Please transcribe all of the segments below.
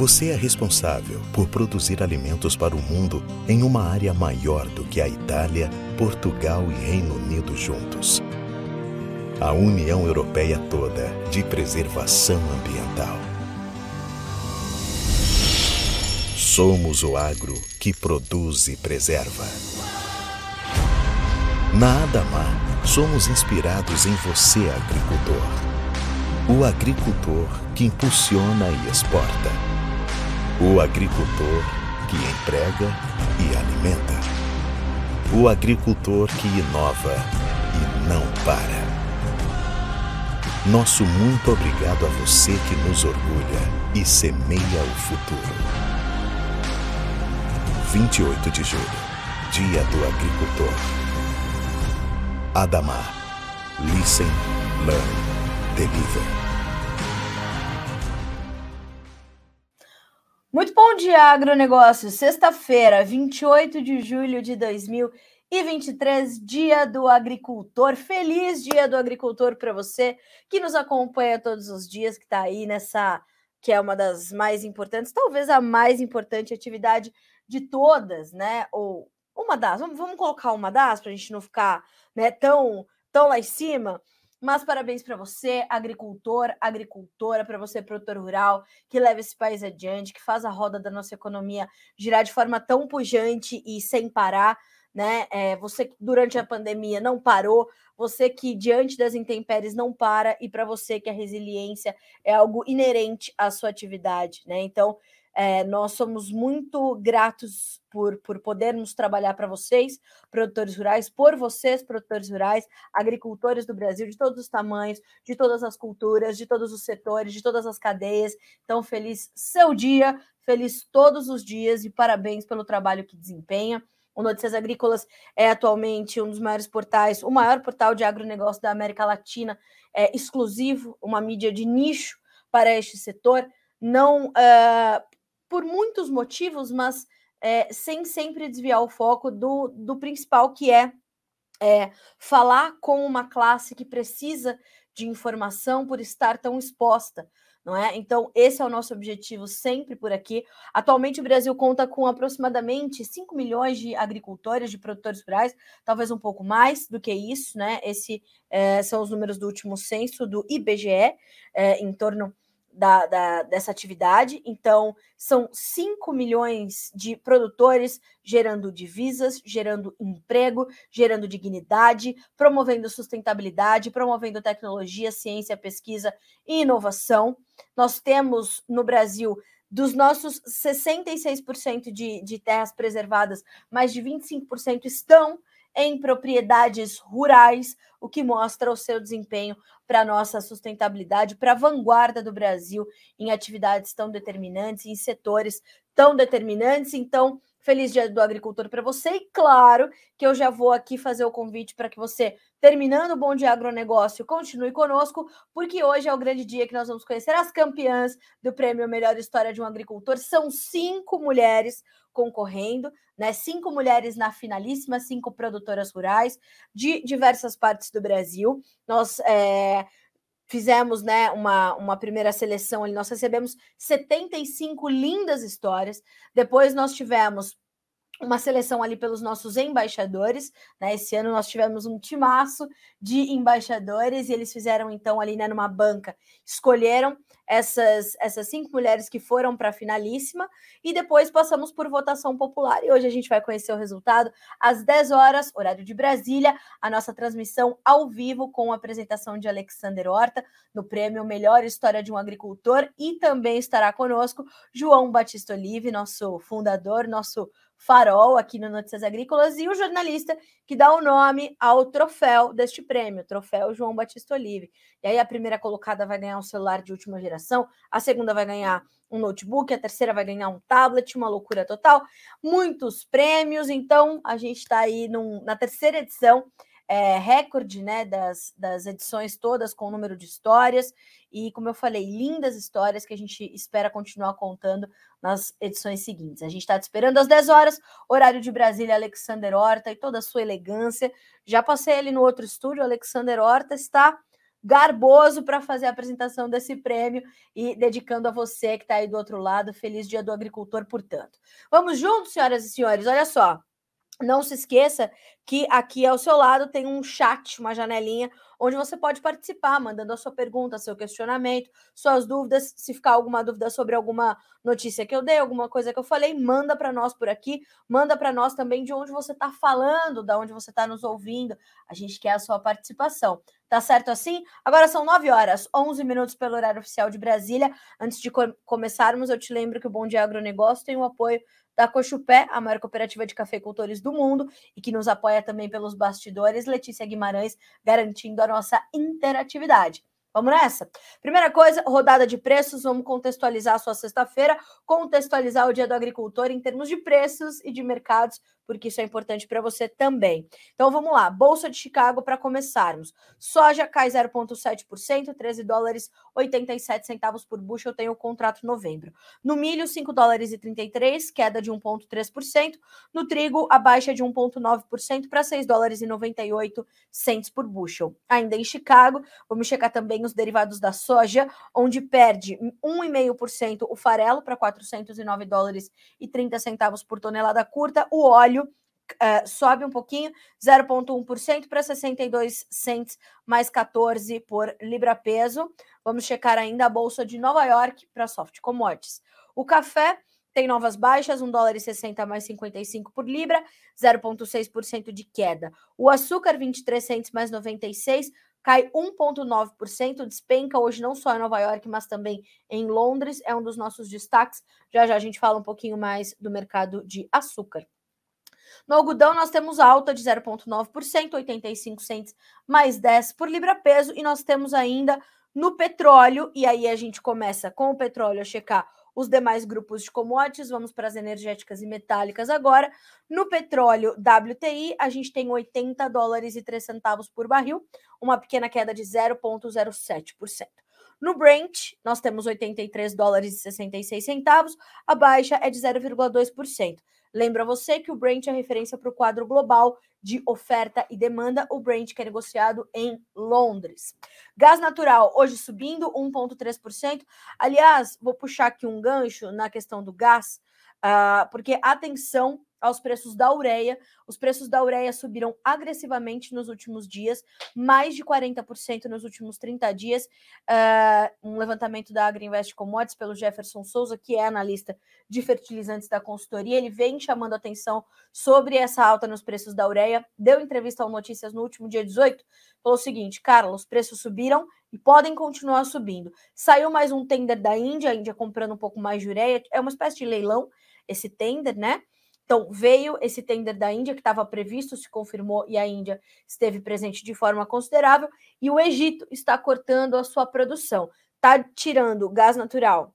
Você é responsável por produzir alimentos para o mundo em uma área maior do que a Itália, Portugal e Reino Unido juntos. A União Europeia toda de preservação ambiental. Somos o agro que produz e preserva. Na Adamar, somos inspirados em você, agricultor. O agricultor que impulsiona e exporta. O agricultor que emprega e alimenta. O agricultor que inova e não para. Nosso muito obrigado a você que nos orgulha e semeia o futuro. 28 de julho, Dia do Agricultor. Adamar. Listen, Learn, Deliver. Dia, agronegócio. Sexta-feira, 28 de julho de 2023, dia do agricultor. Feliz dia do agricultor para você que nos acompanha todos os dias, que está aí nessa, que é uma das mais importantes, talvez a mais importante atividade de todas, né? Ou uma das, vamos, vamos colocar uma das para a gente não ficar né, tão, tão lá em cima. Mas parabéns para você, agricultor, agricultora, para você, produtor rural, que leva esse país adiante, que faz a roda da nossa economia girar de forma tão pujante e sem parar, né? É, você que durante a pandemia não parou, você que diante das intempéries não para, e para você que a resiliência é algo inerente à sua atividade, né? Então, é, nós somos muito gratos por, por podermos trabalhar para vocês, produtores rurais, por vocês, produtores rurais, agricultores do Brasil, de todos os tamanhos, de todas as culturas, de todos os setores, de todas as cadeias. Então, feliz seu dia, feliz todos os dias e parabéns pelo trabalho que desempenha. O Notícias Agrícolas é atualmente um dos maiores portais, o maior portal de agronegócio da América Latina, é exclusivo, uma mídia de nicho para este setor. Não uh, por muitos motivos, mas é, sem sempre desviar o foco do, do principal, que é, é falar com uma classe que precisa de informação por estar tão exposta. Não é? Então, esse é o nosso objetivo sempre por aqui. Atualmente, o Brasil conta com aproximadamente 5 milhões de agricultores, de produtores rurais, talvez um pouco mais do que isso, né? Esses é, são os números do último censo do IBGE, é, em torno da, da, dessa atividade. Então, são 5 milhões de produtores gerando divisas, gerando emprego, gerando dignidade, promovendo sustentabilidade, promovendo tecnologia, ciência, pesquisa e inovação. Nós temos no Brasil dos nossos 66% de, de terras preservadas, mais de 25% estão em propriedades rurais, o que mostra o seu desempenho para a nossa sustentabilidade, para a vanguarda do Brasil em atividades tão determinantes, em setores tão determinantes. Então, feliz dia do agricultor para você e claro que eu já vou aqui fazer o convite para que você, terminando o Bom Dia Agronegócio, continue conosco, porque hoje é o grande dia que nós vamos conhecer as campeãs do Prêmio Melhor História de um Agricultor. São cinco mulheres concorrendo, né? Cinco mulheres na finalíssima, cinco produtoras rurais de diversas partes do Brasil. Nós é, fizemos né, uma, uma primeira seleção ali, nós recebemos 75 lindas histórias. Depois nós tivemos uma seleção ali pelos nossos embaixadores, né? Esse ano nós tivemos um timaço de embaixadores e eles fizeram então ali né, numa banca, escolheram essas essas cinco mulheres que foram para a finalíssima e depois passamos por votação popular. E hoje a gente vai conhecer o resultado às 10 horas, horário de Brasília, a nossa transmissão ao vivo com a apresentação de Alexander Horta no prêmio Melhor História de um Agricultor e também estará conosco João Batista Olive, nosso fundador, nosso farol aqui no Notícias Agrícolas e o jornalista que dá o nome ao troféu deste prêmio, troféu João Batista Olive. E aí a primeira colocada vai ganhar um celular de última geração, a segunda vai ganhar um notebook, a terceira vai ganhar um tablet, uma loucura total, muitos prêmios. Então a gente está aí num, na terceira edição é, recorde né, das, das edições todas com o número de histórias e, como eu falei, lindas histórias que a gente espera continuar contando nas edições seguintes. A gente está te esperando às 10 horas, horário de Brasília, Alexander Horta e toda a sua elegância. Já passei ali no outro estúdio, Alexander Horta está garboso para fazer a apresentação desse prêmio e dedicando a você que está aí do outro lado. Feliz Dia do Agricultor, portanto. Vamos juntos, senhoras e senhores. Olha só. Não se esqueça que aqui ao seu lado tem um chat, uma janelinha, onde você pode participar, mandando a sua pergunta, seu questionamento, suas dúvidas. Se ficar alguma dúvida sobre alguma notícia que eu dei, alguma coisa que eu falei, manda para nós por aqui, manda para nós também de onde você está falando, de onde você está nos ouvindo. A gente quer a sua participação. Tá certo assim? Agora são 9 horas, 11 minutos pelo horário oficial de Brasília. Antes de co começarmos, eu te lembro que o Bom Dia Agronegócio tem o apoio da Cochupé, a maior cooperativa de cafeicultores do mundo, e que nos apoia também pelos bastidores, Letícia Guimarães, garantindo a nossa interatividade. Vamos nessa? Primeira coisa, rodada de preços. Vamos contextualizar a sua sexta-feira, contextualizar o dia do agricultor em termos de preços e de mercados, porque isso é importante para você também. Então vamos lá, Bolsa de Chicago para começarmos. Soja cai 0,7%, 13 dólares 87 centavos por bushel, tem o contrato novembro. No milho, 5 dólares e 33, queda de 1,3%. No trigo, a baixa de 1,9% para 6 dólares e 98 cents por bushel. Ainda em Chicago, vamos checar também os derivados da soja, onde perde 1,5% o farelo para 409 dólares e 30 centavos por tonelada curta, o óleo Uh, sobe um pouquinho, 0,1% para 62 cents mais 14 por libra peso. Vamos checar ainda a bolsa de Nova York para soft commodities. O café tem novas baixas, 1 dólar e 60 mais 55 por libra, 0,6% de queda. O açúcar, 23 cents mais 96, cai 1,9%, despenca hoje não só em Nova York, mas também em Londres, é um dos nossos destaques. Já já a gente fala um pouquinho mais do mercado de açúcar. No algodão, nós temos alta de 0,9%, 85 cents mais 10 por libra peso, e nós temos ainda no petróleo, e aí a gente começa com o petróleo a checar os demais grupos de commodities, vamos para as energéticas e metálicas agora. No petróleo WTI, a gente tem 80 dólares e 3 centavos por barril, uma pequena queda de 0,07%. No Brent, nós temos 83 dólares e 66 centavos, a baixa é de 0,2%. Lembra você que o Brent é referência para o quadro global de oferta e demanda, o Brent que é negociado em Londres. Gás natural hoje subindo 1,3%. Aliás, vou puxar aqui um gancho na questão do gás, uh, porque atenção aos preços da ureia. Os preços da ureia subiram agressivamente nos últimos dias, mais de 40% nos últimos 30 dias. Uh, um levantamento da Agriinvest Commodities pelo Jefferson Souza, que é analista de fertilizantes da consultoria, ele vem chamando atenção sobre essa alta nos preços da ureia. Deu entrevista ao Notícias no último dia 18, falou o seguinte: Carlos, os preços subiram e podem continuar subindo. Saiu mais um tender da Índia, a Índia comprando um pouco mais de ureia, é uma espécie de leilão esse tender, né? Então, veio esse tender da Índia, que estava previsto, se confirmou, e a Índia esteve presente de forma considerável, e o Egito está cortando a sua produção, está tirando gás natural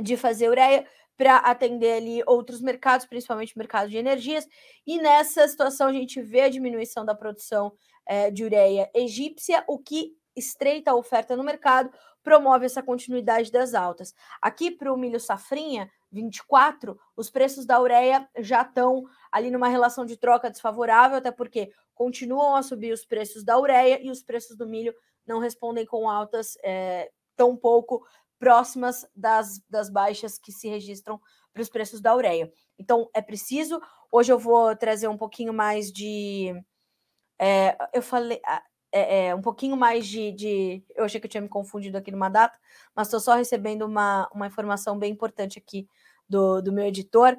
de fazer ureia para atender ali outros mercados, principalmente o mercado de energias, e nessa situação a gente vê a diminuição da produção é, de ureia egípcia, o que estreita a oferta no mercado, promove essa continuidade das altas. Aqui para o milho safrinha, 24, os preços da ureia já estão ali numa relação de troca desfavorável, até porque continuam a subir os preços da ureia e os preços do milho não respondem com altas é, tão pouco próximas das, das baixas que se registram para os preços da ureia. Então é preciso. Hoje eu vou trazer um pouquinho mais de. É, eu falei é, é, um pouquinho mais de, de, Eu achei que eu tinha me confundido aqui numa data, mas estou só recebendo uma, uma informação bem importante aqui do, do meu editor.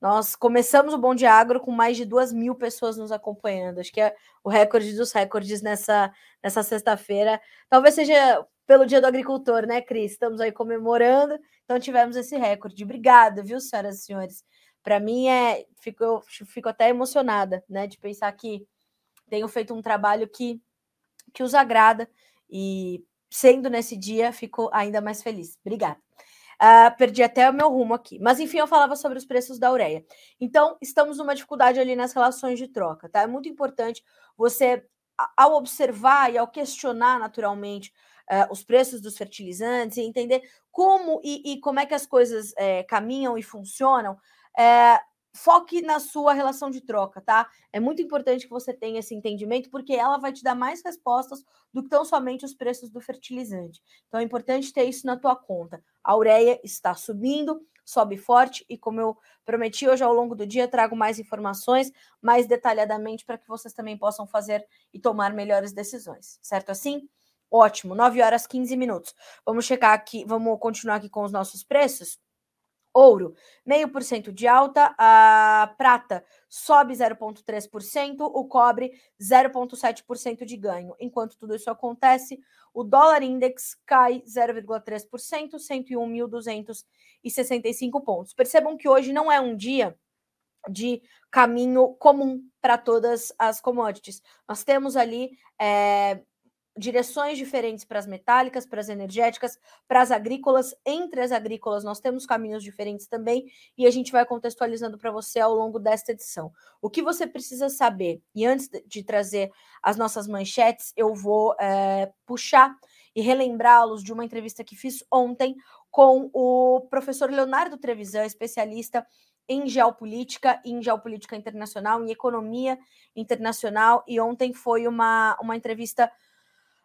Nós começamos o Bom de Agro com mais de duas mil pessoas nos acompanhando. Acho que é o recorde dos recordes nessa, nessa sexta-feira. Talvez seja pelo Dia do Agricultor, né, Cris? Estamos aí comemorando, então tivemos esse recorde. Obrigada, viu, senhoras e senhores? Para mim é. Fico, fico até emocionada, né, de pensar que tenho feito um trabalho que que os agrada e sendo nesse dia, fico ainda mais feliz. Obrigada. Uh, perdi até o meu rumo aqui. Mas enfim, eu falava sobre os preços da ureia. Então, estamos numa dificuldade ali nas relações de troca, tá? É muito importante você, ao observar e ao questionar naturalmente uh, os preços dos fertilizantes e entender como e, e como é que as coisas uh, caminham e funcionam, é, foque na sua relação de troca, tá? É muito importante que você tenha esse entendimento, porque ela vai te dar mais respostas do que tão somente os preços do fertilizante. Então é importante ter isso na tua conta. A ureia está subindo, sobe forte, e como eu prometi, hoje ao longo do dia trago mais informações, mais detalhadamente, para que vocês também possam fazer e tomar melhores decisões, certo assim? Ótimo, 9 horas 15 minutos. Vamos checar aqui, vamos continuar aqui com os nossos preços. Ouro, meio por cento de alta, a prata sobe 0,3%, o cobre 0,7% de ganho. Enquanto tudo isso acontece, o dólar index cai 0,3%, 101.265 pontos. Percebam que hoje não é um dia de caminho comum para todas as commodities. Nós temos ali é, direções diferentes para as metálicas, para as energéticas, para as agrícolas. Entre as agrícolas, nós temos caminhos diferentes também e a gente vai contextualizando para você ao longo desta edição. O que você precisa saber, e antes de trazer as nossas manchetes, eu vou é, puxar e relembrá-los de uma entrevista que fiz ontem com o professor Leonardo Trevisan, especialista em geopolítica, em geopolítica internacional, em economia internacional, e ontem foi uma, uma entrevista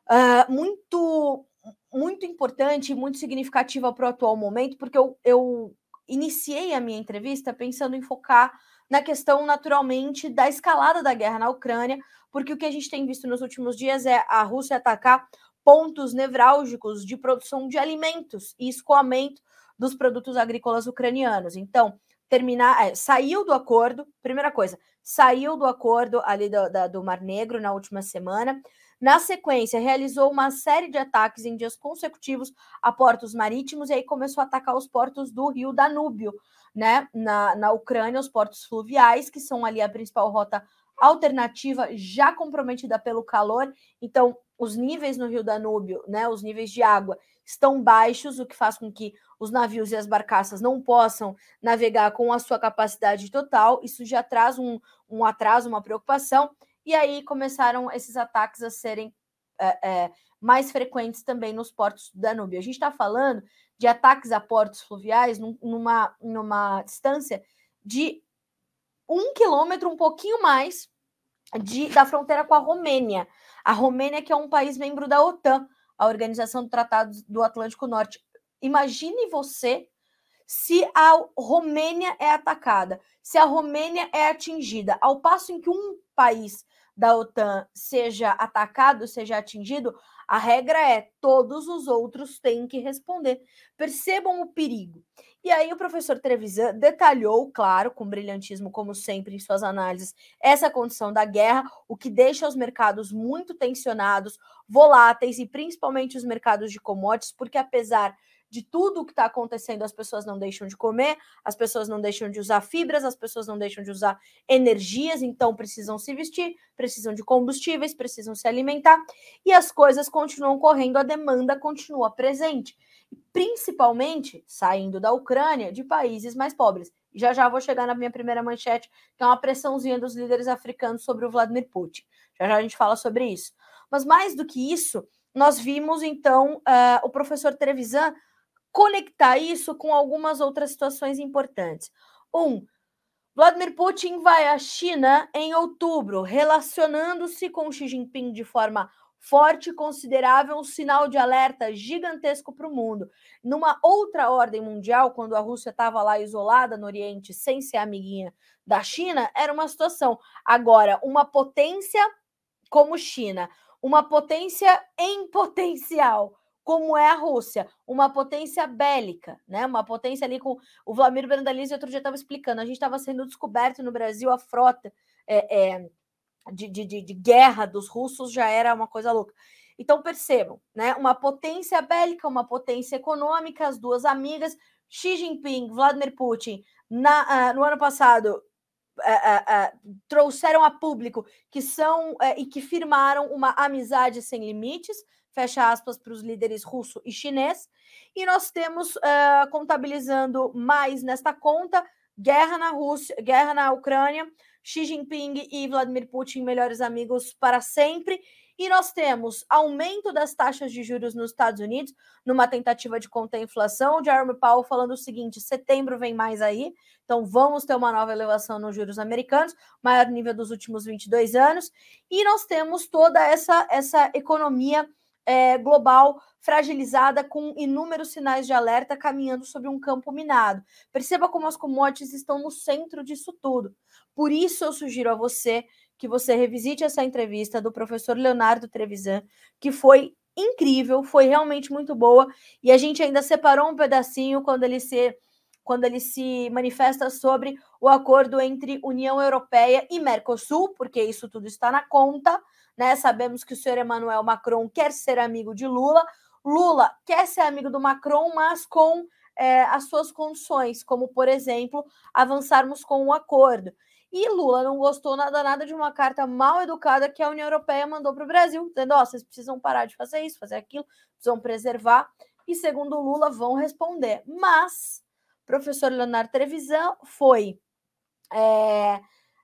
uh, muito, muito importante muito significativa para o atual momento, porque eu, eu iniciei a minha entrevista pensando em focar na questão, naturalmente, da escalada da guerra na Ucrânia, porque o que a gente tem visto nos últimos dias é a Rússia atacar pontos nevrálgicos de produção de alimentos e escoamento dos produtos agrícolas ucranianos. Então, terminar, é, saiu do acordo, primeira coisa, saiu do acordo ali do, da, do Mar Negro na última semana, na sequência, realizou uma série de ataques em dias consecutivos a portos marítimos e aí começou a atacar os portos do rio Danúbio, né? Na, na Ucrânia, os portos fluviais, que são ali a principal rota alternativa já comprometida pelo calor. Então, os níveis no rio Danúbio, né? Os níveis de água estão baixos, o que faz com que os navios e as barcaças não possam navegar com a sua capacidade total. Isso já traz um, um atraso, uma preocupação. E aí começaram esses ataques a serem é, é, mais frequentes também nos portos do Danúbio. A gente está falando de ataques a portos fluviais num, numa, numa distância de um quilômetro, um pouquinho mais, de, da fronteira com a Romênia. A Romênia, que é um país membro da OTAN, a Organização do Tratado do Atlântico Norte. Imagine você se a Romênia é atacada, se a Romênia é atingida, ao passo em que um país da OTAN seja atacado, seja atingido, a regra é todos os outros têm que responder. Percebam o perigo. E aí o professor Trevisan detalhou, claro, com brilhantismo como sempre em suas análises, essa condição da guerra, o que deixa os mercados muito tensionados, voláteis e principalmente os mercados de commodities, porque apesar de tudo o que está acontecendo, as pessoas não deixam de comer, as pessoas não deixam de usar fibras, as pessoas não deixam de usar energias, então precisam se vestir, precisam de combustíveis, precisam se alimentar, e as coisas continuam correndo, a demanda continua presente, principalmente saindo da Ucrânia, de países mais pobres. Já já vou chegar na minha primeira manchete, que é uma pressãozinha dos líderes africanos sobre o Vladimir Putin. Já já a gente fala sobre isso. Mas mais do que isso, nós vimos então uh, o professor Trevisan conectar isso com algumas outras situações importantes. Um, Vladimir Putin vai à China em outubro, relacionando-se com Xi Jinping de forma forte e considerável, um sinal de alerta gigantesco para o mundo. Numa outra ordem mundial, quando a Rússia estava lá isolada no Oriente, sem ser amiguinha da China, era uma situação. Agora, uma potência como China, uma potência em potencial, como é a Rússia, uma potência bélica, né? Uma potência ali com o Vladimir Brandalize outro dia estava explicando, a gente estava sendo descoberto no Brasil a frota é, é, de, de, de, guerra dos russos já era uma coisa louca. Então percebam, né? Uma potência bélica, uma potência econômica, as duas amigas, Xi Jinping, Vladimir Putin, na, uh, no ano passado Uh, trouxeram a público que são e que firmaram uma amizade sem limites, fecha aspas, para os líderes russo e chinês. E nós temos, uh, contabilizando mais nesta conta, guerra na Rússia, guerra na Ucrânia, Xi Jinping e Vladimir Putin, melhores amigos para sempre. E nós temos aumento das taxas de juros nos Estados Unidos, numa tentativa de conter a inflação. O Jeremy Powell falando o seguinte: setembro vem mais aí, então vamos ter uma nova elevação nos juros americanos, maior nível dos últimos 22 anos. E nós temos toda essa, essa economia é, global fragilizada com inúmeros sinais de alerta caminhando sobre um campo minado. Perceba como as commodities estão no centro disso tudo. Por isso eu sugiro a você que você revisite essa entrevista do professor Leonardo Trevisan, que foi incrível, foi realmente muito boa, e a gente ainda separou um pedacinho quando ele se quando ele se manifesta sobre o acordo entre União Europeia e Mercosul, porque isso tudo está na conta, né? Sabemos que o senhor Emmanuel Macron quer ser amigo de Lula, Lula quer ser amigo do Macron, mas com é, as suas condições, como por exemplo, avançarmos com um acordo. E Lula não gostou nada, nada de uma carta mal educada que a União Europeia mandou para o Brasil, dizendo: ó, oh, vocês precisam parar de fazer isso, fazer aquilo, precisam preservar. E segundo Lula, vão responder. Mas professor Leonardo Trevisan foi é,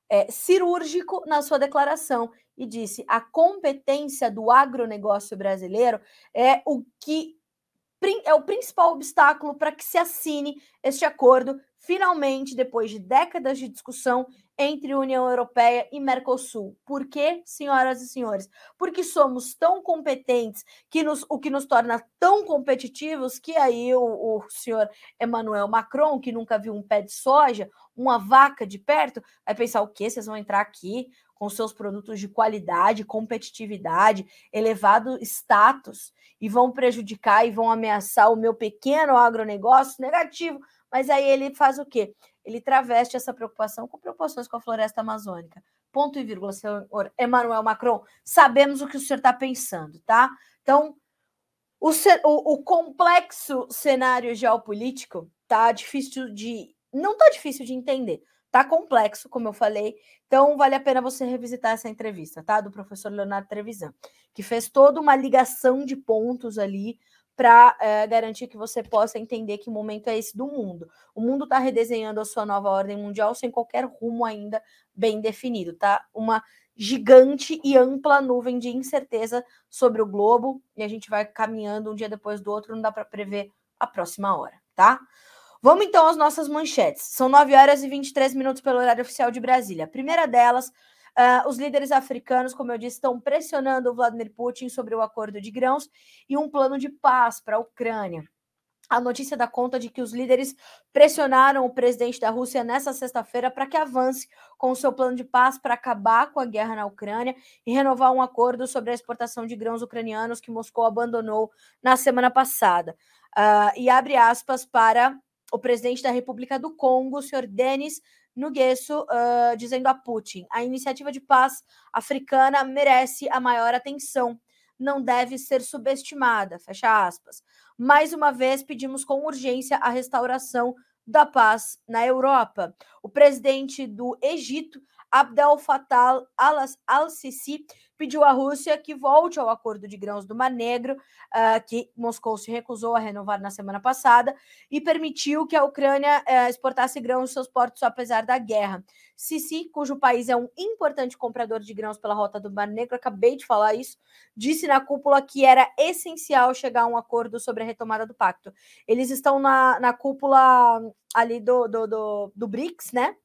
é, cirúrgico na sua declaração e disse: a competência do agronegócio brasileiro é o que é o principal obstáculo para que se assine este acordo, finalmente, depois de décadas de discussão entre União Europeia e Mercosul. Por quê, senhoras e senhores? Porque somos tão competentes, que nos, o que nos torna tão competitivos, que aí o, o senhor Emmanuel Macron, que nunca viu um pé de soja, uma vaca de perto, vai pensar o quê? Vocês vão entrar aqui com seus produtos de qualidade, competitividade, elevado status e vão prejudicar e vão ameaçar o meu pequeno agronegócio negativo. Mas aí ele faz o quê? Ele traveste essa preocupação com preocupações com a floresta amazônica. Ponto e vírgula, senhor Emmanuel Macron. Sabemos o que o senhor está pensando, tá? Então, o, o, o complexo cenário geopolítico tá difícil de. Não tá difícil de entender. Tá complexo, como eu falei. Então, vale a pena você revisitar essa entrevista, tá? Do professor Leonardo Trevisan, que fez toda uma ligação de pontos ali para é, eh, garantir que você possa entender que momento é esse do mundo. O mundo está redesenhando a sua nova ordem mundial sem qualquer rumo ainda bem definido, tá? Uma gigante e ampla nuvem de incerteza sobre o globo e a gente vai caminhando um dia depois do outro, não dá para prever a próxima hora, tá? Vamos então às nossas manchetes. São 9 horas e 23 minutos pelo horário oficial de Brasília. A primeira delas, uh, os líderes africanos, como eu disse, estão pressionando o Vladimir Putin sobre o acordo de grãos e um plano de paz para a Ucrânia. A notícia dá conta de que os líderes pressionaram o presidente da Rússia nessa sexta-feira para que avance com o seu plano de paz para acabar com a guerra na Ucrânia e renovar um acordo sobre a exportação de grãos ucranianos que Moscou abandonou na semana passada. Uh, e abre aspas para o presidente da República do Congo, o senhor Denis Nuguesso, uh, dizendo a Putin: a iniciativa de paz africana merece a maior atenção, não deve ser subestimada. Fecha aspas. Mais uma vez, pedimos com urgência a restauração da paz na Europa. O presidente do Egito, Abdel Fattah al-Sisi, pediu à Rússia que volte ao acordo de grãos do Mar Negro, uh, que Moscou se recusou a renovar na semana passada, e permitiu que a Ucrânia uh, exportasse grãos em seus portos apesar da guerra. Sisi, cujo país é um importante comprador de grãos pela rota do Mar Negro, acabei de falar isso, disse na cúpula que era essencial chegar a um acordo sobre a retomada do pacto. Eles estão na, na cúpula ali do, do, do, do BRICS, né?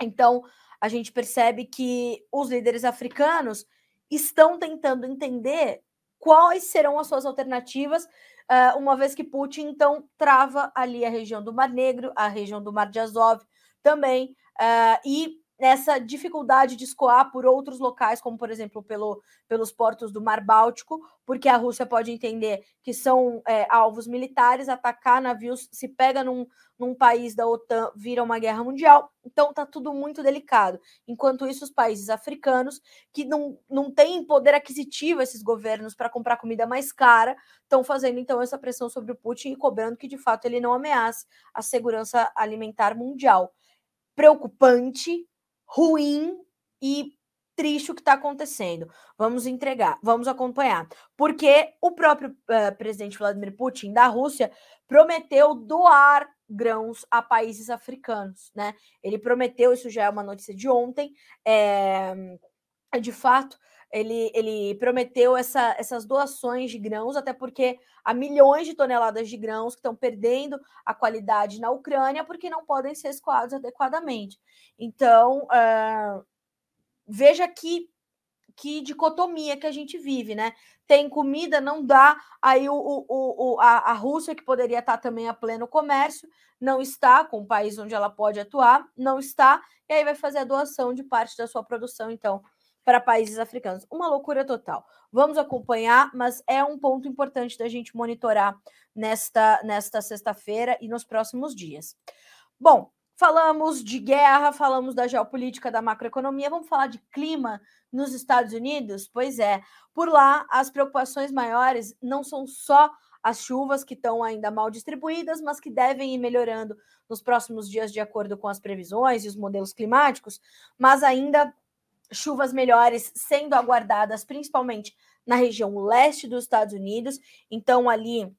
Então, a gente percebe que os líderes africanos estão tentando entender quais serão as suas alternativas, uh, uma vez que Putin então trava ali a região do Mar Negro, a região do Mar de Azov também, uh, e nessa dificuldade de escoar por outros locais, como por exemplo pelo, pelos portos do Mar Báltico, porque a Rússia pode entender que são é, alvos militares, atacar navios, se pega num, num país da OTAN, vira uma guerra mundial. Então tá tudo muito delicado. Enquanto isso, os países africanos, que não, não têm poder aquisitivo, esses governos, para comprar comida mais cara, estão fazendo então essa pressão sobre o Putin e cobrando que de fato ele não ameace a segurança alimentar mundial. Preocupante, ruim e triste o que está acontecendo. Vamos entregar, vamos acompanhar. Porque o próprio uh, presidente Vladimir Putin da Rússia prometeu doar grãos a países africanos, né? Ele prometeu, isso já é uma notícia de ontem, é, de fato, ele, ele prometeu essa, essas doações de grãos, até porque há milhões de toneladas de grãos que estão perdendo a qualidade na Ucrânia porque não podem ser escoados adequadamente. Então, uh, veja que que dicotomia que a gente vive, né? Tem comida, não dá. Aí o, o, o a, a, Rússia, que poderia estar também a pleno comércio, não está, com o país onde ela pode atuar, não está, e aí vai fazer a doação de parte da sua produção, então, para países africanos. Uma loucura total. Vamos acompanhar, mas é um ponto importante da gente monitorar nesta, nesta sexta-feira e nos próximos dias. Bom, Falamos de guerra, falamos da geopolítica, da macroeconomia, vamos falar de clima nos Estados Unidos? Pois é, por lá as preocupações maiores não são só as chuvas que estão ainda mal distribuídas, mas que devem ir melhorando nos próximos dias de acordo com as previsões e os modelos climáticos, mas ainda chuvas melhores sendo aguardadas, principalmente na região leste dos Estados Unidos. Então, ali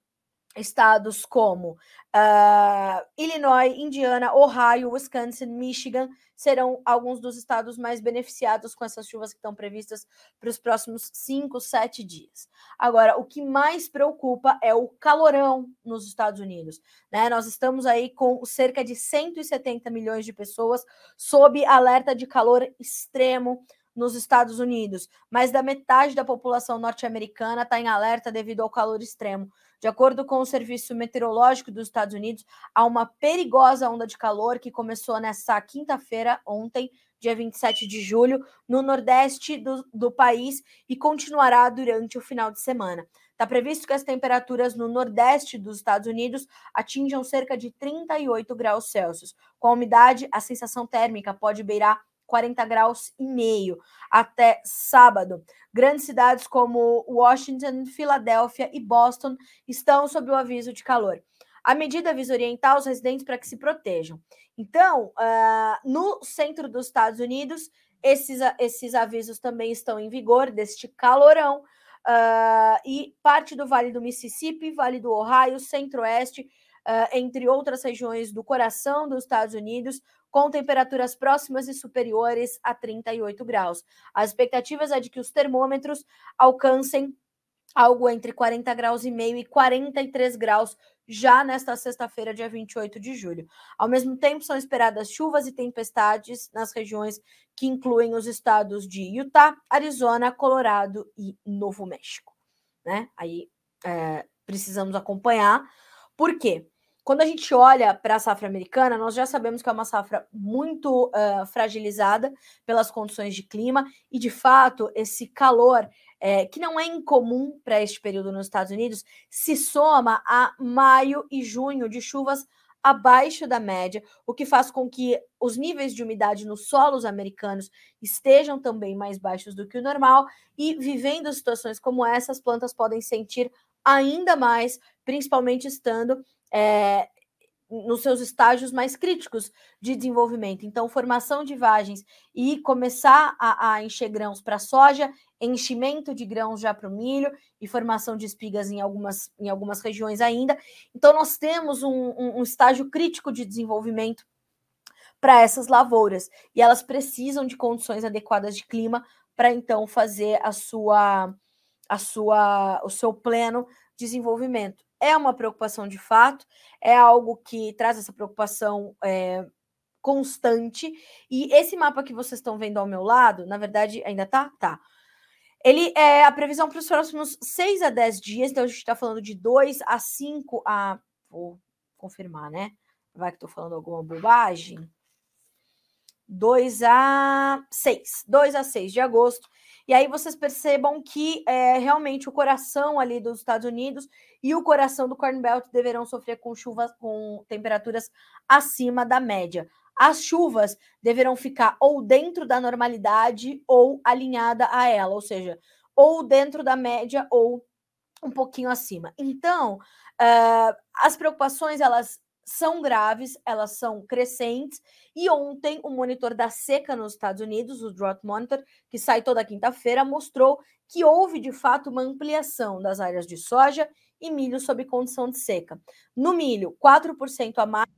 estados como uh, Illinois, Indiana, Ohio, Wisconsin, Michigan serão alguns dos estados mais beneficiados com essas chuvas que estão previstas para os próximos 5, 7 dias. Agora, o que mais preocupa é o calorão nos Estados Unidos. Né? Nós estamos aí com cerca de 170 milhões de pessoas sob alerta de calor extremo nos Estados Unidos. Mais da metade da população norte-americana está em alerta devido ao calor extremo. De acordo com o Serviço Meteorológico dos Estados Unidos, há uma perigosa onda de calor que começou nessa quinta-feira, ontem, dia 27 de julho, no nordeste do, do país e continuará durante o final de semana. Está previsto que as temperaturas no nordeste dos Estados Unidos atinjam cerca de 38 graus Celsius. Com a umidade, a sensação térmica pode beirar 40 graus e meio até sábado. Grandes cidades como Washington, Filadélfia e Boston estão sob o aviso de calor. A medida visa orientar os residentes para que se protejam. Então, uh, no centro dos Estados Unidos, esses, esses avisos também estão em vigor deste calorão. Uh, e parte do Vale do Mississippi, Vale do Ohio, Centro-Oeste, uh, entre outras regiões do coração dos Estados Unidos, com temperaturas próximas e superiores a 38 graus. As expectativas é de que os termômetros alcancem algo entre 40 graus e meio e 43 graus já nesta sexta-feira, dia 28 de julho. Ao mesmo tempo, são esperadas chuvas e tempestades nas regiões que incluem os estados de Utah, Arizona, Colorado e Novo México. Né? Aí é, precisamos acompanhar. Por quê? Quando a gente olha para a safra americana, nós já sabemos que é uma safra muito uh, fragilizada pelas condições de clima, e de fato, esse calor, é, que não é incomum para este período nos Estados Unidos, se soma a maio e junho de chuvas abaixo da média, o que faz com que os níveis de umidade nos solos americanos estejam também mais baixos do que o normal, e vivendo situações como essa, as plantas podem sentir ainda mais, principalmente estando é, nos seus estágios mais críticos de desenvolvimento. Então, formação de vagens e começar a, a encher grãos para soja, enchimento de grãos já para o milho e formação de espigas em algumas, em algumas regiões ainda. Então, nós temos um, um, um estágio crítico de desenvolvimento para essas lavouras e elas precisam de condições adequadas de clima para então fazer a sua a sua o seu pleno desenvolvimento é uma preocupação de fato, é algo que traz essa preocupação é, constante. E esse mapa que vocês estão vendo ao meu lado, na verdade, ainda tá? Tá. Ele é a previsão para os próximos 6 a 10 dias, então a gente está falando de 2 a 5 a. Vou confirmar, né? Vai que estou falando alguma bobagem. 2 a 6. 2 a 6 de agosto. E aí vocês percebam que é, realmente o coração ali dos Estados Unidos e o coração do Corn Belt deverão sofrer com chuvas com temperaturas acima da média. As chuvas deverão ficar ou dentro da normalidade ou alinhada a ela, ou seja, ou dentro da média ou um pouquinho acima. Então, uh, as preocupações elas são graves, elas são crescentes. E ontem, o monitor da seca nos Estados Unidos, o Drought Monitor, que sai toda quinta-feira, mostrou que houve de fato uma ampliação das áreas de soja e milho sob condição de seca. No milho, 4% a mais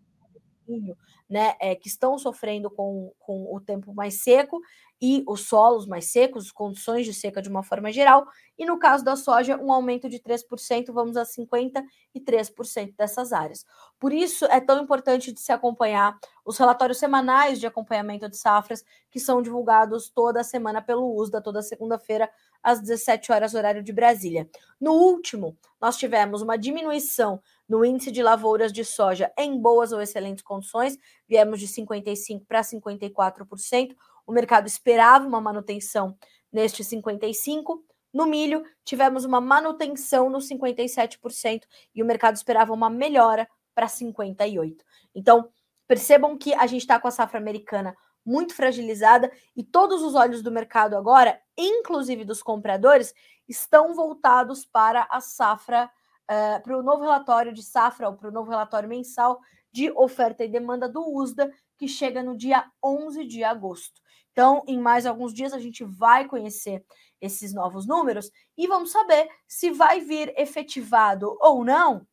junho, né, é, que estão sofrendo com, com o tempo mais seco e os solos mais secos, condições de seca de uma forma geral, e no caso da soja, um aumento de 3%, vamos a 53% dessas áreas. Por isso é tão importante de se acompanhar os relatórios semanais de acompanhamento de safras, que são divulgados toda semana pelo USDA, toda segunda-feira, às 17 horas, horário de Brasília. No último, nós tivemos uma diminuição no índice de lavouras de soja em boas ou excelentes condições, viemos de 55% para 54%. O mercado esperava uma manutenção neste 55%. No milho, tivemos uma manutenção no 57% e o mercado esperava uma melhora para 58%. Então, percebam que a gente está com a safra americana muito fragilizada e todos os olhos do mercado agora, inclusive dos compradores, estão voltados para a safra, uh, para o novo relatório de safra, ou para o novo relatório mensal de oferta e demanda do USDA, que chega no dia 11 de agosto. Então, em mais alguns dias, a gente vai conhecer esses novos números e vamos saber se vai vir efetivado ou não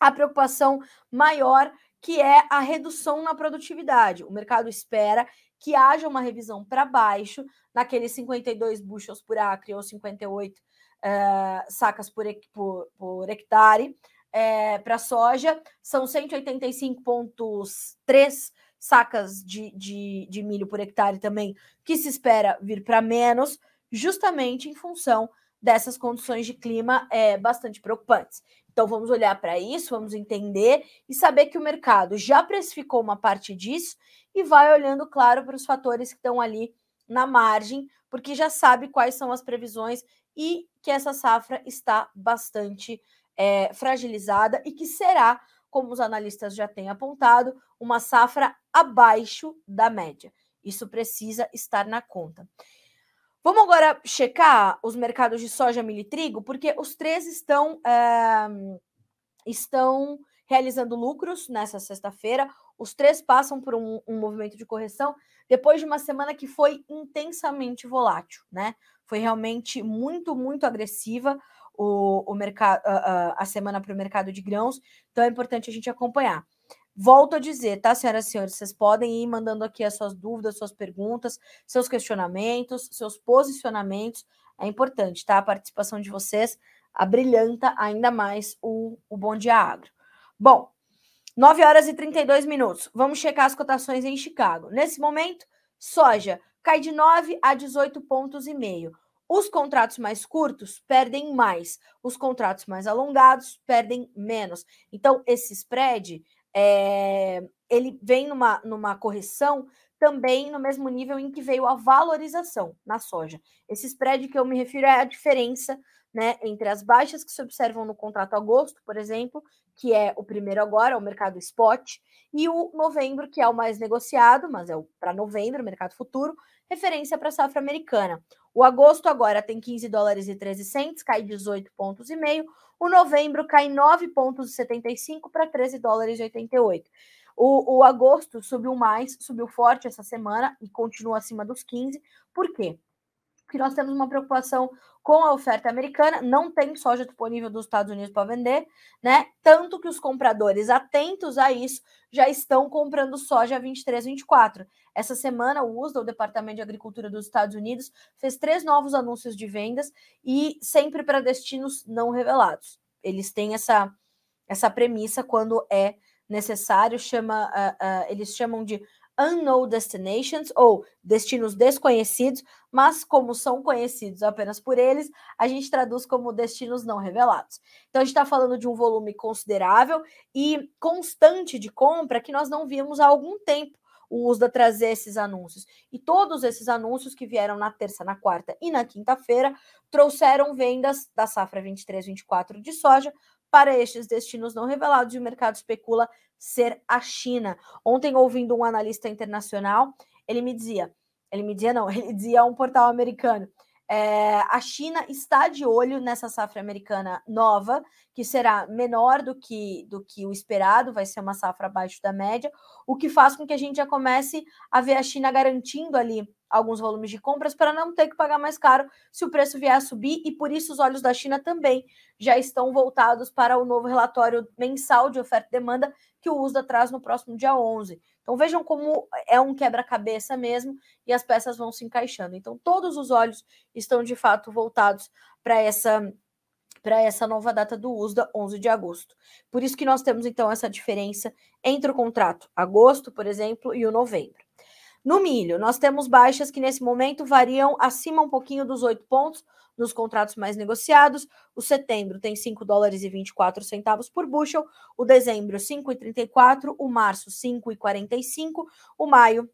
a preocupação maior que é a redução na produtividade. O mercado espera que haja uma revisão para baixo naqueles 52 bushels por acre ou 58 eh, sacas por, por, por hectare. É, para soja, são 185,3 sacas de, de, de milho por hectare também, que se espera vir para menos, justamente em função dessas condições de clima é, bastante preocupantes. Então vamos olhar para isso, vamos entender e saber que o mercado já precificou uma parte disso e vai olhando, claro, para os fatores que estão ali na margem, porque já sabe quais são as previsões e que essa safra está bastante é, fragilizada e que será como os analistas já têm apontado, uma safra abaixo da média. Isso precisa estar na conta. Vamos agora checar os mercados de soja, milho e trigo, porque os três estão, é, estão realizando lucros nessa sexta-feira. Os três passam por um, um, movimento de correção depois de uma semana que foi intensamente volátil, né? Foi realmente muito, muito agressiva o, o mercado, a, a semana para o mercado de grãos, então é importante a gente acompanhar. Volto a dizer, tá, senhoras e senhores, vocês podem ir mandando aqui as suas dúvidas, suas perguntas, seus questionamentos, seus posicionamentos. É importante, tá? A participação de vocês abrilhanta ainda mais o, o Bom Dia Agro. Bom, 9 horas e 32 minutos. Vamos checar as cotações em Chicago. Nesse momento, soja cai de 9 a 18 pontos e meio. Os contratos mais curtos perdem mais, os contratos mais alongados perdem menos. Então, esse spread é, ele vem numa, numa correção também no mesmo nível em que veio a valorização na soja. Esse spread que eu me refiro é a diferença né, entre as baixas que se observam no contrato agosto, por exemplo, que é o primeiro agora, o mercado spot, e o novembro, que é o mais negociado, mas é para novembro, mercado futuro, referência para a safra americana. O agosto agora tem 15 dólares e 13 centes, cai 18 pontos e meio. O novembro cai 9 pontos e 75 para 13 dólares e 88. O, o agosto subiu mais, subiu forte essa semana e continua acima dos 15. Por quê? Porque nós temos uma preocupação com a oferta americana, não tem soja disponível dos Estados Unidos para vender, né? Tanto que os compradores atentos a isso já estão comprando soja 23, 24. Essa semana, o USDA, o Departamento de Agricultura dos Estados Unidos, fez três novos anúncios de vendas e sempre para destinos não revelados. Eles têm essa, essa premissa quando é necessário, chama, uh, uh, eles chamam de unknown destinations ou destinos desconhecidos, mas como são conhecidos apenas por eles, a gente traduz como destinos não revelados. Então a gente está falando de um volume considerável e constante de compra que nós não vimos há algum tempo o USDA trazer esses anúncios. E todos esses anúncios que vieram na terça, na quarta e na quinta-feira trouxeram vendas da safra 23-24 de soja para estes destinos não revelados e o mercado especula ser a China. Ontem, ouvindo um analista internacional, ele me dizia, ele me dizia não, ele dizia a um portal americano, é, a China está de olho nessa safra americana nova, que será menor do que, do que o esperado, vai ser uma safra abaixo da média, o que faz com que a gente já comece a ver a China garantindo ali alguns volumes de compras para não ter que pagar mais caro se o preço vier a subir, e por isso os olhos da China também já estão voltados para o novo relatório mensal de oferta e demanda que o USDA traz no próximo dia 11. Então vejam como é um quebra-cabeça mesmo e as peças vão se encaixando. Então todos os olhos estão de fato voltados para essa para essa nova data do USDA, 11 de agosto. Por isso que nós temos então essa diferença entre o contrato agosto, por exemplo, e o novembro. No milho, nós temos baixas que nesse momento variam acima um pouquinho dos 8 pontos nos contratos mais negociados. O setembro tem 5 dólares e 24 centavos por bushel, o dezembro 5,34, o março 5,45, o maio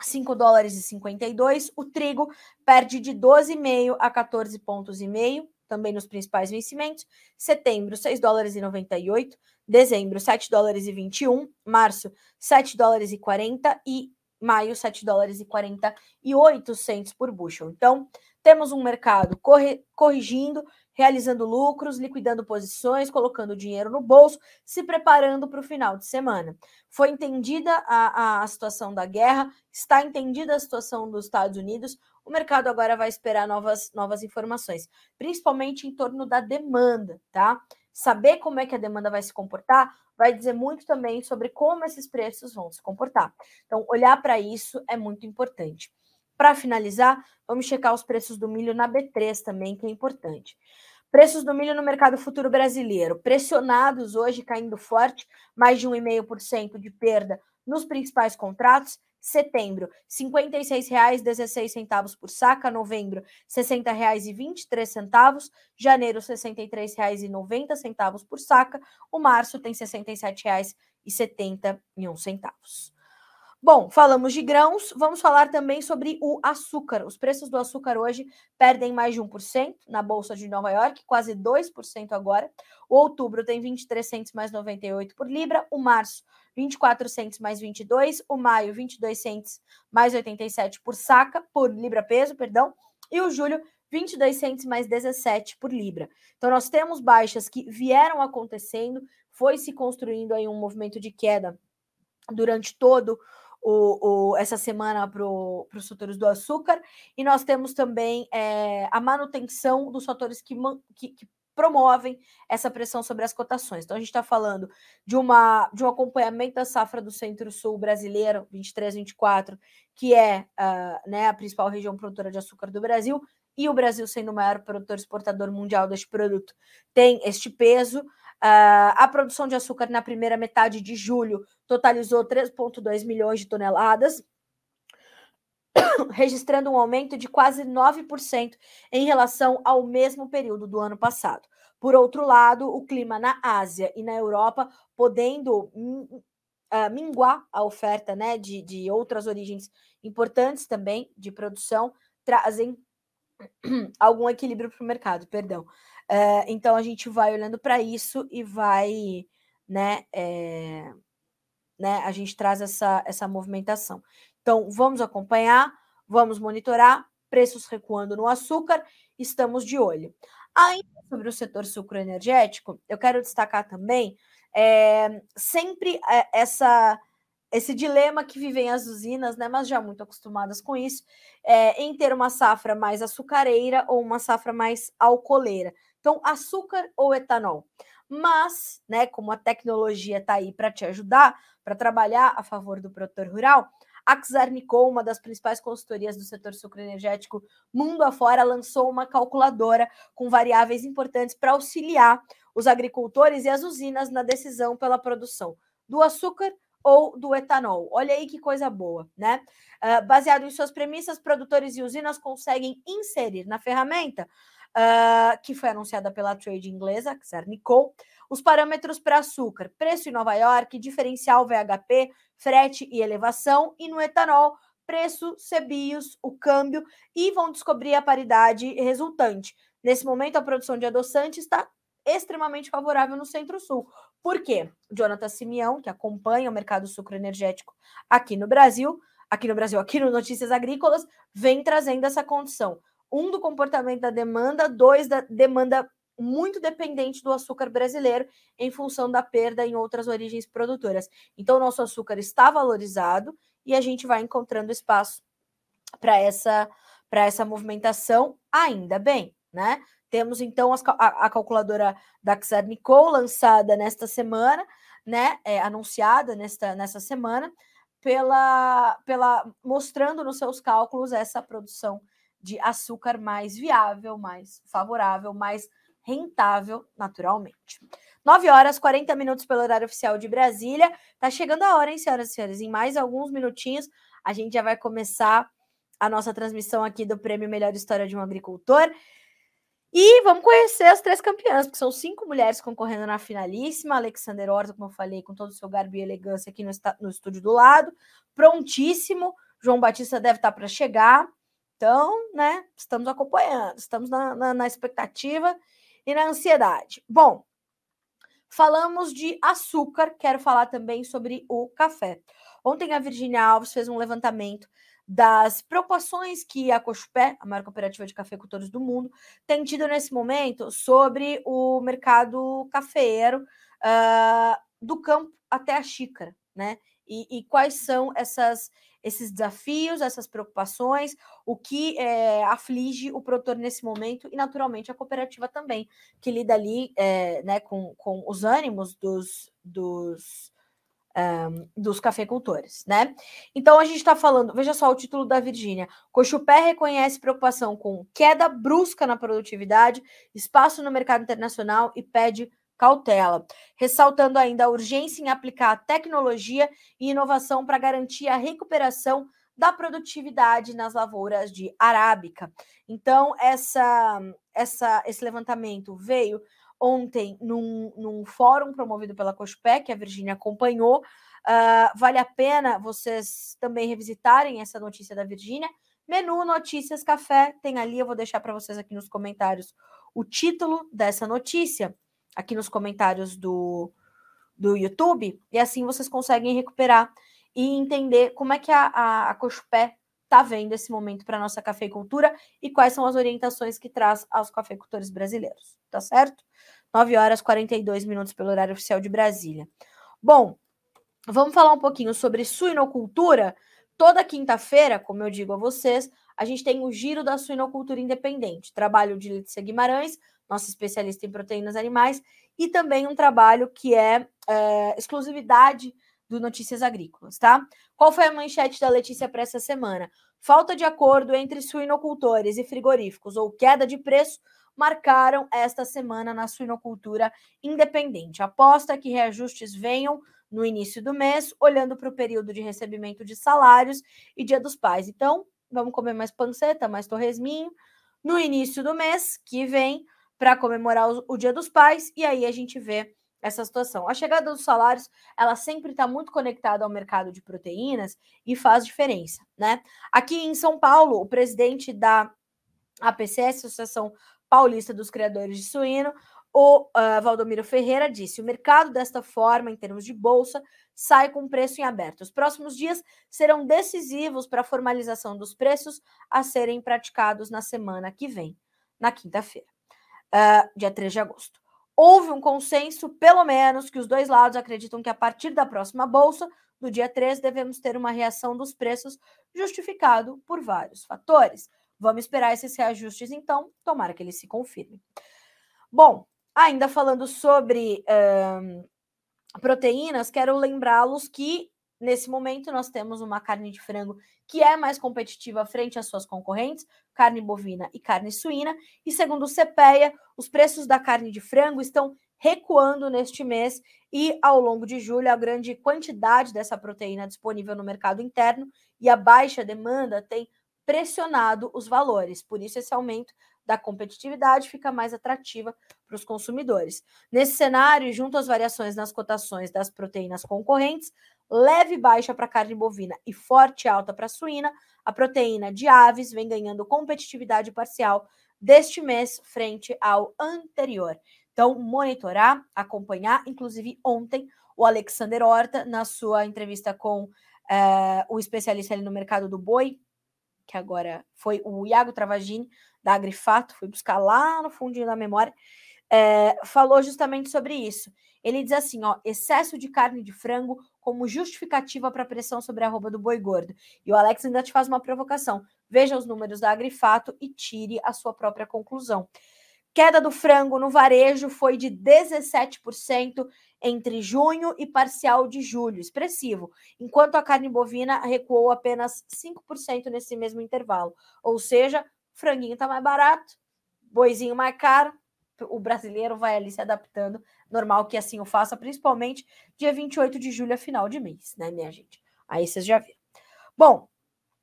5 dólares e 52, o trigo perde de 12,5 a 14 pontos e meio, também nos principais vencimentos. Setembro, 6 dólares e 98. Dezembro, 7 dólares e 21. Março, 7 dólares e 40. E maio, 7 dólares e 48 centos por bushel. Então, temos um mercado corri corrigindo, realizando lucros, liquidando posições, colocando dinheiro no bolso, se preparando para o final de semana. Foi entendida a, a situação da guerra, está entendida a situação dos Estados Unidos, o mercado agora vai esperar novas, novas informações, principalmente em torno da demanda, tá? Saber como é que a demanda vai se comportar vai dizer muito também sobre como esses preços vão se comportar. Então, olhar para isso é muito importante. Para finalizar, vamos checar os preços do milho na B3 também, que é importante. Preços do milho no mercado futuro brasileiro, pressionados hoje, caindo forte, mais de 1,5% de perda nos principais contratos. Setembro, R$ 56,16 por saca. Novembro, R$ 60,23. Janeiro, R$ 63,90 por saca. O março tem R$ 67,71. Bom, falamos de grãos, vamos falar também sobre o açúcar. Os preços do açúcar hoje perdem mais de 1% na Bolsa de Nova York, quase 2% agora. O outubro tem 23 centos mais 98 por libra, o março 24 centos mais 22, o maio 22 centos mais 87 por saca, por libra peso, perdão, e o julho 22 centos mais 17 por libra. Então nós temos baixas que vieram acontecendo, foi se construindo aí um movimento de queda durante todo o, o, essa semana para os fatores do açúcar, e nós temos também é, a manutenção dos fatores que, que, que, promovem essa pressão sobre as cotações. Então, a gente está falando de, uma, de um acompanhamento da safra do Centro-Sul brasileiro, 23-24, que é uh, né, a principal região produtora de açúcar do Brasil, e o Brasil sendo o maior produtor exportador mundial deste produto, tem este peso. Uh, a produção de açúcar na primeira metade de julho totalizou 3,2 milhões de toneladas, registrando um aumento de quase 9% em relação ao mesmo período do ano passado. Por outro lado, o clima na Ásia e na Europa podendo uh, minguar a oferta né, de, de outras origens importantes também de produção, trazem algum equilíbrio para o mercado, perdão. Uh, então a gente vai olhando para isso e vai, né, é, né, a gente traz essa, essa movimentação. Então vamos acompanhar, vamos monitorar, preços recuando no açúcar, estamos de olho. Ainda sobre o setor sucroenergético, eu quero destacar também é, sempre essa esse dilema que vivem as usinas, né, mas já muito acostumadas com isso, é, em ter uma safra mais açucareira ou uma safra mais alcooleira. Então, açúcar ou etanol. Mas, né, como a tecnologia está aí para te ajudar, para trabalhar a favor do produtor rural, a Xarnicol, uma das principais consultorias do setor sucroenergético mundo afora, lançou uma calculadora com variáveis importantes para auxiliar os agricultores e as usinas na decisão pela produção do açúcar ou do etanol. Olha aí que coisa boa, né? Uh, baseado em suas premissas, produtores e usinas conseguem inserir na ferramenta uh, que foi anunciada pela trade inglesa, Xernicol, os parâmetros para açúcar, preço em Nova York, diferencial VHP, frete e elevação, e no etanol, preço, CBIOS, o câmbio, e vão descobrir a paridade resultante. Nesse momento, a produção de adoçante está extremamente favorável no Centro-Sul. Por quê? Jonathan Simeão, que acompanha o mercado sucroenergético aqui no Brasil, aqui no Brasil, aqui no Notícias Agrícolas, vem trazendo essa condição um do comportamento da demanda, dois da demanda muito dependente do açúcar brasileiro em função da perda em outras origens produtoras. Então, nosso açúcar está valorizado e a gente vai encontrando espaço para essa para essa movimentação, ainda bem, né? Temos então as, a, a, calculadora da Xarnicol lançada nesta semana, né? É, anunciada nesta, nessa semana, pela, pela mostrando nos seus cálculos essa produção de açúcar mais viável, mais favorável, mais rentável, naturalmente. 9 horas 40 minutos pelo horário oficial de Brasília. Tá chegando a hora, hein, senhoras e senhores? Em mais alguns minutinhos, a gente já vai começar a nossa transmissão aqui do Prêmio Melhor História de um Agricultor. E vamos conhecer as três campeãs, porque são cinco mulheres concorrendo na finalíssima. Alexander Horta, como eu falei, com todo o seu garbo e elegância aqui no, no estúdio do lado, prontíssimo. João Batista deve estar para chegar. Então, né, estamos acompanhando, estamos na, na, na expectativa e na ansiedade. Bom, falamos de açúcar, quero falar também sobre o café. Ontem a Virginia Alves fez um levantamento das preocupações que a Cochupé, a maior cooperativa de cafeicultores do mundo, tem tido nesse momento sobre o mercado cafeeiro uh, do campo até a xícara, né? E, e, quais são essas, esses desafios, essas preocupações, o que é, aflige o produtor nesse momento e, naturalmente, a cooperativa também, que lida ali é, né, com, com os ânimos dos, dos um, dos cafeicultores, né? Então a gente está falando, veja só o título da Virgínia. Cochupé reconhece preocupação com queda brusca na produtividade, espaço no mercado internacional e pede cautela, ressaltando ainda a urgência em aplicar tecnologia e inovação para garantir a recuperação da produtividade nas lavouras de arábica. Então, essa, essa, esse levantamento veio ontem num, num fórum promovido pela Cospé, que a Virgínia acompanhou. Uh, vale a pena vocês também revisitarem essa notícia da Virgínia. Menu Notícias Café tem ali, eu vou deixar para vocês aqui nos comentários o título dessa notícia, aqui nos comentários do, do YouTube, e assim vocês conseguem recuperar e entender como é que a, a, a Cospé está vendo esse momento para a nossa cafeicultura e quais são as orientações que traz aos cafeicultores brasileiros, tá certo? 9 horas 42 minutos pelo horário oficial de Brasília. Bom, vamos falar um pouquinho sobre suinocultura. Toda quinta-feira, como eu digo a vocês, a gente tem o giro da suinocultura independente. Trabalho de Letícia Guimarães, nossa especialista em proteínas animais, e também um trabalho que é, é exclusividade do Notícias Agrícolas, tá? Qual foi a manchete da Letícia para essa semana? Falta de acordo entre suinocultores e frigoríficos ou queda de preço marcaram esta semana na suinocultura independente. Aposta que reajustes venham no início do mês, olhando para o período de recebimento de salários e Dia dos Pais. Então, vamos comer mais panceta, mais torresminho no início do mês que vem para comemorar o, o Dia dos Pais e aí a gente vê essa situação. A chegada dos salários, ela sempre está muito conectada ao mercado de proteínas e faz diferença, né? Aqui em São Paulo, o presidente da APCS, Associação Paulista dos Criadores de Suíno, o uh, Valdomiro Ferreira disse: o mercado desta forma, em termos de bolsa, sai com preço em aberto. Os próximos dias serão decisivos para a formalização dos preços a serem praticados na semana que vem, na quinta-feira, uh, dia 3 de agosto houve um consenso, pelo menos, que os dois lados acreditam que a partir da próxima bolsa, do dia 3, devemos ter uma reação dos preços justificado por vários fatores. Vamos esperar esses reajustes, então, tomara que eles se confirmem. Bom, ainda falando sobre um, proteínas, quero lembrá-los que Nesse momento, nós temos uma carne de frango que é mais competitiva frente às suas concorrentes, carne bovina e carne suína. E segundo o CPEA, os preços da carne de frango estão recuando neste mês e ao longo de julho a grande quantidade dessa proteína disponível no mercado interno e a baixa demanda tem pressionado os valores. Por isso esse aumento da competitividade fica mais atrativa para os consumidores. Nesse cenário, junto às variações nas cotações das proteínas concorrentes, leve baixa para carne bovina e forte alta para suína, a proteína de aves vem ganhando competitividade parcial deste mês frente ao anterior. Então, monitorar, acompanhar, inclusive ontem, o Alexander Horta, na sua entrevista com é, o especialista ali no mercado do boi, que agora foi o Iago Travagini, da Agrifato, fui buscar lá no fundinho da memória, é, falou justamente sobre isso. Ele diz assim: ó, excesso de carne de frango como justificativa para a pressão sobre a roupa do boi gordo. E o Alex ainda te faz uma provocação. Veja os números da Agrifato e tire a sua própria conclusão. Queda do frango no varejo foi de 17% entre junho e parcial de julho, expressivo, enquanto a carne bovina recuou apenas 5% nesse mesmo intervalo. Ou seja, franguinho está mais barato, boizinho mais caro, o brasileiro vai ali se adaptando, normal que assim o faça, principalmente dia 28 de julho, a final de mês, né, minha gente? Aí vocês já viram. Bom,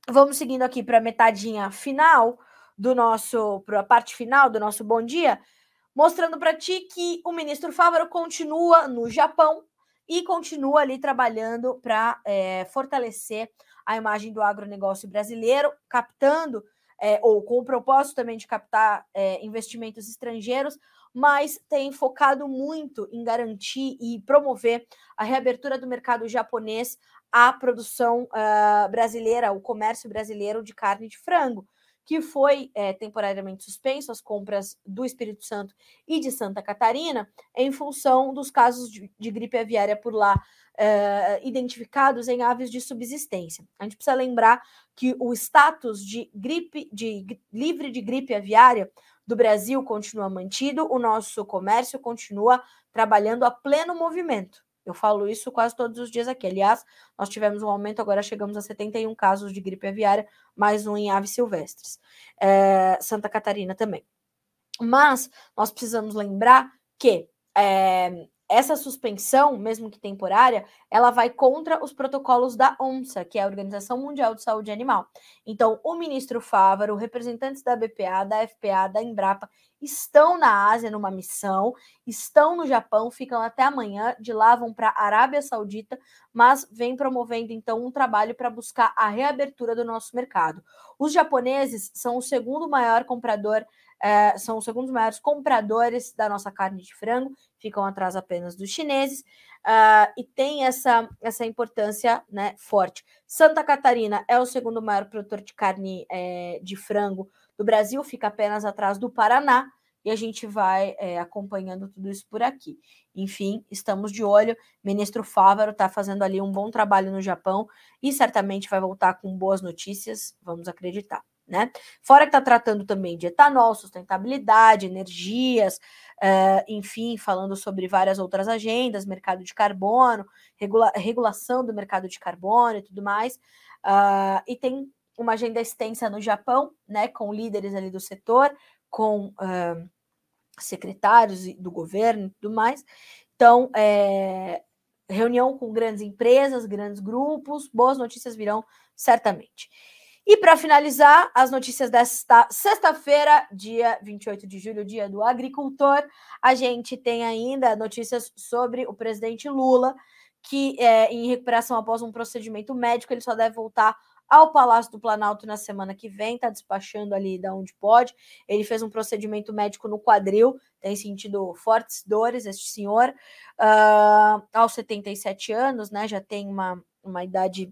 vamos seguindo aqui para a metadinha final do nosso, para a parte final do nosso bom dia, mostrando para ti que o ministro Fávaro continua no Japão e continua ali trabalhando para é, fortalecer a imagem do agronegócio brasileiro, captando é, ou com o propósito também de captar é, investimentos estrangeiros, mas tem focado muito em garantir e promover a reabertura do mercado japonês à produção uh, brasileira, o comércio brasileiro de carne de frango que foi é, temporariamente suspenso as compras do Espírito Santo e de Santa Catarina, em função dos casos de, de gripe aviária por lá é, identificados em aves de subsistência. A gente precisa lembrar que o status de gripe, de livre de gripe aviária do Brasil continua mantido, o nosso comércio continua trabalhando a pleno movimento. Eu falo isso quase todos os dias aqui. Aliás, nós tivemos um aumento, agora chegamos a 71 casos de gripe aviária, mais um em aves silvestres. É, Santa Catarina também. Mas nós precisamos lembrar que é, essa suspensão, mesmo que temporária, ela vai contra os protocolos da ONSA, que é a Organização Mundial de Saúde Animal. Então, o ministro Fávaro, representantes da BPA, da FPA, da Embrapa, estão na Ásia numa missão, estão no Japão, ficam até amanhã, de lá vão para a Arábia Saudita, mas vem promovendo então um trabalho para buscar a reabertura do nosso mercado. Os japoneses são o segundo maior comprador é, são os segundos maiores compradores da nossa carne de frango, ficam atrás apenas dos chineses, uh, e tem essa, essa importância né, forte. Santa Catarina é o segundo maior produtor de carne é, de frango do Brasil, fica apenas atrás do Paraná, e a gente vai é, acompanhando tudo isso por aqui. Enfim, estamos de olho. Ministro Fávaro está fazendo ali um bom trabalho no Japão e certamente vai voltar com boas notícias, vamos acreditar né? Fora que está tratando também de etanol, sustentabilidade, energias, uh, enfim, falando sobre várias outras agendas, mercado de carbono, regula regulação do mercado de carbono e tudo mais. Uh, e tem uma agenda extensa no Japão, né? Com líderes ali do setor, com uh, secretários do governo e tudo mais. Então, é, reunião com grandes empresas, grandes grupos, boas notícias virão certamente. E para finalizar, as notícias desta sexta-feira, dia 28 de julho, dia do agricultor, a gente tem ainda notícias sobre o presidente Lula, que é em recuperação após um procedimento médico, ele só deve voltar ao Palácio do Planalto na semana que vem, está despachando ali da onde pode. Ele fez um procedimento médico no quadril, tem sentido fortes dores, este senhor, uh, aos 77 anos, né? Já tem uma, uma idade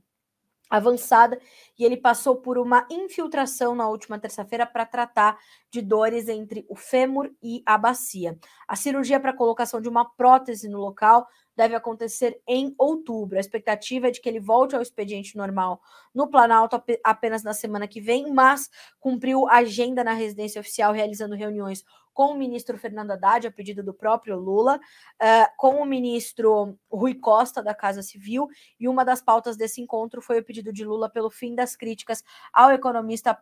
avançada e ele passou por uma infiltração na última terça-feira para tratar de dores entre o fêmur e a bacia. A cirurgia para colocação de uma prótese no local deve acontecer em outubro. A expectativa é de que ele volte ao expediente normal no Planalto apenas na semana que vem, mas cumpriu agenda na residência oficial, realizando reuniões com o ministro Fernando Haddad, a pedido do próprio Lula, uh, com o ministro Rui Costa, da Casa Civil, e uma das pautas desse encontro foi o pedido de Lula pelo fim das críticas ao economista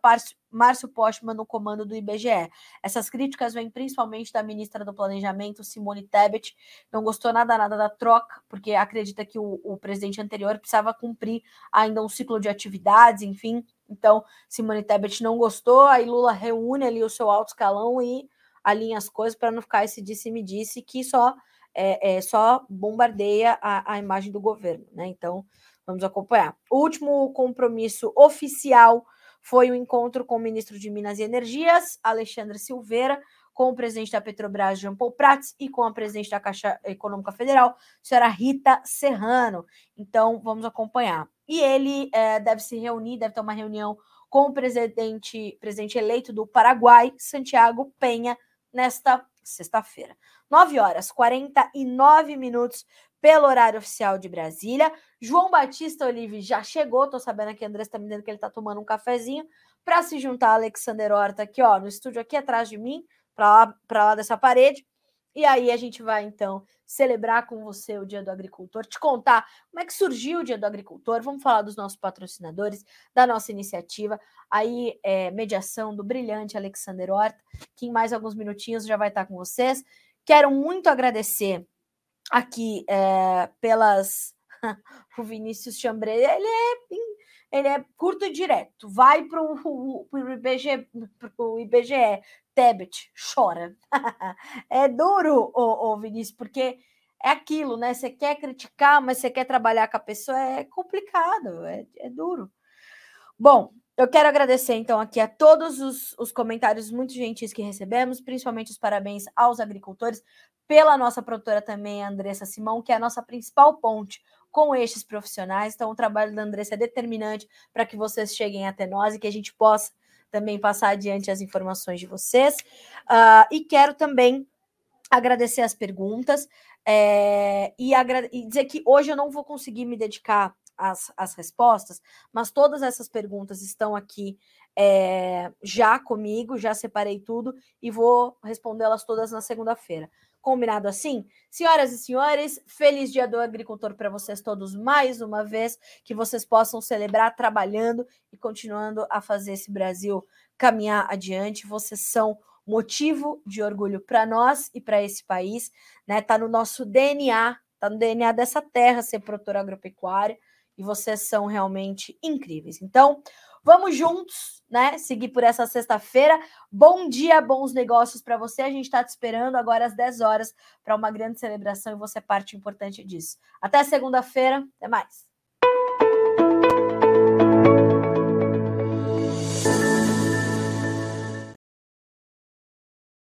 Márcio Postman no comando do IBGE. Essas críticas vêm principalmente da ministra do Planejamento, Simone Tebet, não gostou nada nada da troca, porque acredita que o, o presidente anterior precisava cumprir ainda um ciclo de atividades, enfim, então, Simone Tebet não gostou, aí Lula reúne ali o seu alto escalão e alinha as coisas para não ficar esse disse-me-disse que só é, é, só bombardeia a, a imagem do governo, né? Então, vamos acompanhar. O último compromisso oficial foi o encontro com o ministro de Minas e Energias, Alexandre Silveira, com o presidente da Petrobras, Jean Paul Prats, e com a presidente da Caixa Econômica Federal, senhora Rita Serrano. Então, vamos acompanhar. E ele é, deve se reunir, deve ter uma reunião com o presidente, presidente eleito do Paraguai, Santiago Penha, nesta sexta-feira. 9 horas 49 minutos. pelo horário oficial de Brasília. João Batista Olive já chegou, tô sabendo que André está me dizendo que ele está tomando um cafezinho para se juntar a Alexander Horta aqui, ó, no estúdio aqui atrás de mim, para lá, lá dessa parede. E aí a gente vai então celebrar com você o Dia do Agricultor, te contar como é que surgiu o Dia do Agricultor, vamos falar dos nossos patrocinadores, da nossa iniciativa, aí é, mediação do brilhante Alexander Horta, que em mais alguns minutinhos já vai estar com vocês. Quero muito agradecer aqui é, pelas o Vinícius Chambre, ele é ele é curto e direto. Vai para o IBGE, pro IBGE, Tebet, chora. é duro, ô, ô Vinícius, porque é aquilo, né? Você quer criticar, mas você quer trabalhar com a pessoa, é complicado, é, é duro. Bom, eu quero agradecer então aqui a todos os, os comentários muito gentis que recebemos, principalmente os parabéns aos agricultores, pela nossa produtora também, Andressa Simão, que é a nossa principal ponte com estes profissionais. Então, o trabalho da Andressa é determinante para que vocês cheguem até nós e que a gente possa também passar adiante as informações de vocês. Uh, e quero também agradecer as perguntas é, e, e, dizer que hoje eu não vou conseguir me dedicar às, às respostas, mas todas essas perguntas estão aqui é, já comigo, já separei tudo e vou respondê-las todas na segunda-feira. Combinado assim? Senhoras e senhores, feliz Dia do Agricultor para vocês todos mais uma vez, que vocês possam celebrar trabalhando e continuando a fazer esse Brasil caminhar adiante. Vocês são motivo de orgulho para nós e para esse país, né? Tá no nosso DNA, tá no DNA dessa terra ser produtor agropecuário e vocês são realmente incríveis. Então, Vamos juntos, né? Seguir por essa sexta-feira. Bom dia, bons negócios para você. A gente está te esperando agora às 10 horas para uma grande celebração e você é parte importante disso. Até segunda-feira. Até mais.